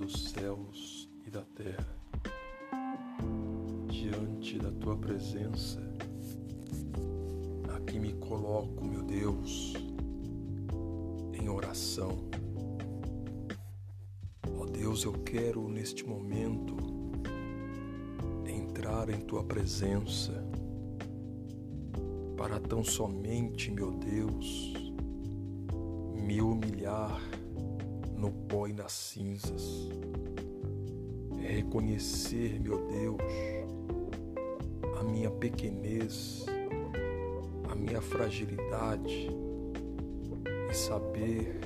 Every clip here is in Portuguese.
dos céus e da terra. Diante da tua presença, aqui me coloco, meu Deus, em oração. Ó oh Deus, eu quero neste momento entrar em tua presença para tão somente, meu Deus, me humilhar no pó e nas cinzas é reconhecer, meu Deus, a minha pequenez, a minha fragilidade e saber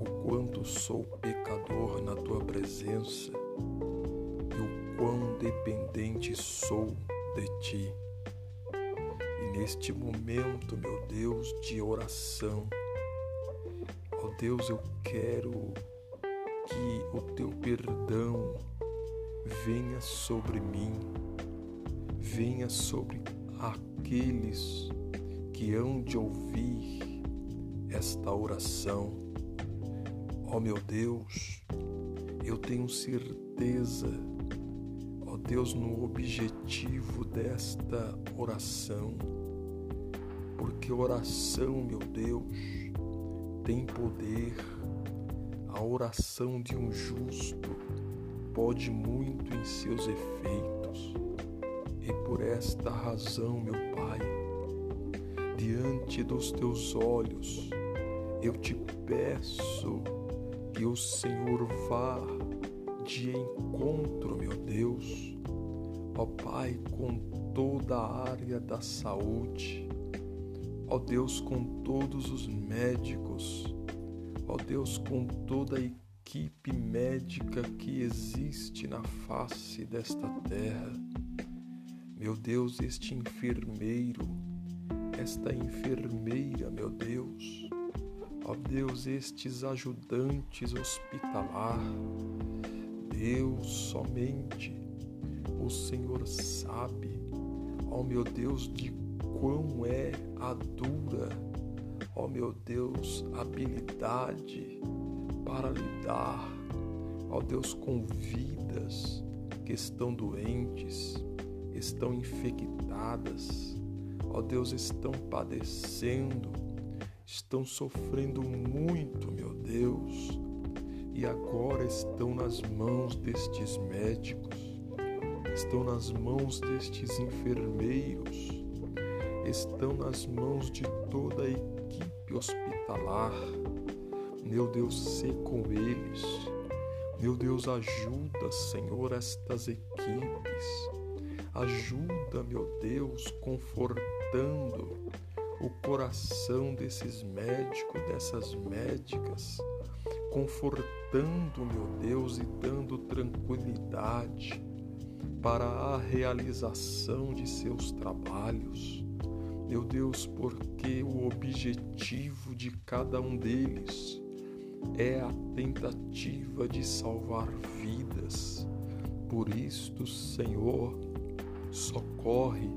o quanto sou pecador na tua presença e o quão dependente sou de ti. E neste momento, meu Deus, de oração, ó Deus, eu quero que o teu perdão venha sobre mim, venha sobre aqueles que hão de ouvir esta oração. Ó oh, meu Deus, eu tenho certeza, ó oh Deus, no objetivo desta oração, porque oração, meu Deus, tem poder a oração de um justo pode muito em seus efeitos. E por esta razão, meu Pai, diante dos teus olhos, eu te peço que o Senhor vá de encontro, meu Deus, ó Pai, com toda a área da saúde, ó Deus, com todos os médicos, Ó Deus, com toda a equipe médica que existe na face desta terra, meu Deus, este enfermeiro, esta enfermeira, meu Deus, ó Deus, estes ajudantes hospitalar, Deus, somente o Senhor sabe, ó meu Deus, de quão é a dura ó oh, meu Deus, habilidade para lidar, ó oh, Deus, com vidas que estão doentes, estão infectadas, ó oh, Deus, estão padecendo, estão sofrendo muito, meu Deus, e agora estão nas mãos destes médicos, estão nas mãos destes enfermeiros, estão nas mãos de toda a equipe hospitalar. Meu Deus, se com eles. Meu Deus, ajuda, Senhor, estas equipes. Ajuda, meu Deus, confortando o coração desses médicos, dessas médicas, confortando, meu Deus, e dando tranquilidade para a realização de seus trabalhos meu Deus, porque o objetivo de cada um deles é a tentativa de salvar vidas. Por isto, Senhor, socorre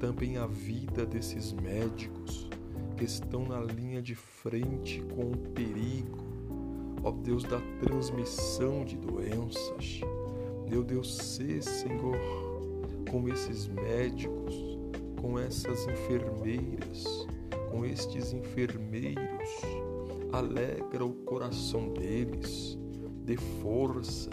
também a vida desses médicos que estão na linha de frente com o perigo, ó Deus, da transmissão de doenças. Meu Deus, sê, Senhor, com esses médicos com essas enfermeiras, com estes enfermeiros. Alegra o coração deles, dê força,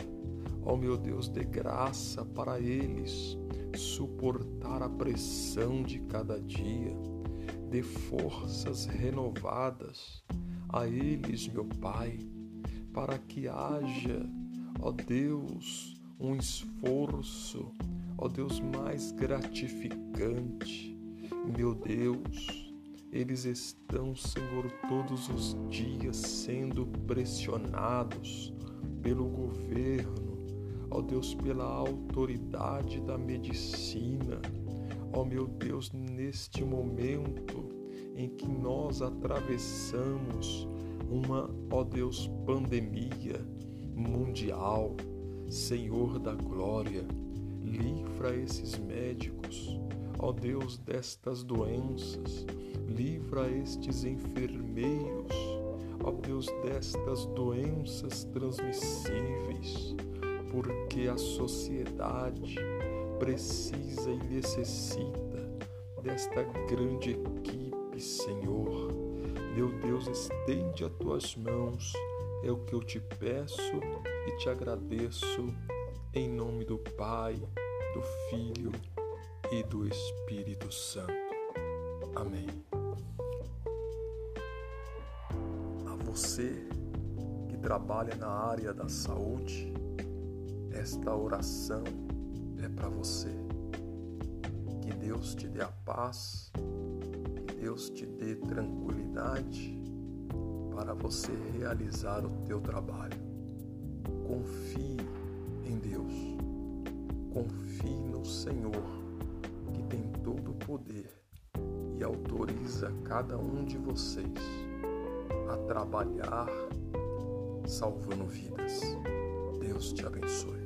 ó meu Deus, dê graça para eles suportar a pressão de cada dia, dê forças renovadas a eles, meu Pai, para que haja, ó Deus, um esforço ó Deus, mais gratificante. Meu Deus, eles estão, Senhor, todos os dias sendo pressionados pelo governo, ó Deus, pela autoridade da medicina. Ó meu Deus, neste momento em que nós atravessamos uma, ó Deus, pandemia mundial, Senhor da glória, Livra esses médicos, ó Deus, destas doenças. Livra estes enfermeiros, ó Deus, destas doenças transmissíveis, porque a sociedade precisa e necessita desta grande equipe, Senhor. Meu Deus, estende as tuas mãos, é o que eu te peço e te agradeço, em nome do Pai, do Filho e do Espírito Santo. Amém. A você que trabalha na área da saúde, esta oração é para você. Que Deus te dê a paz, que Deus te dê tranquilidade para você realizar o teu trabalho. Confie em Deus. Confie no Senhor, que tem todo o poder e autoriza cada um de vocês a trabalhar salvando vidas. Deus te abençoe.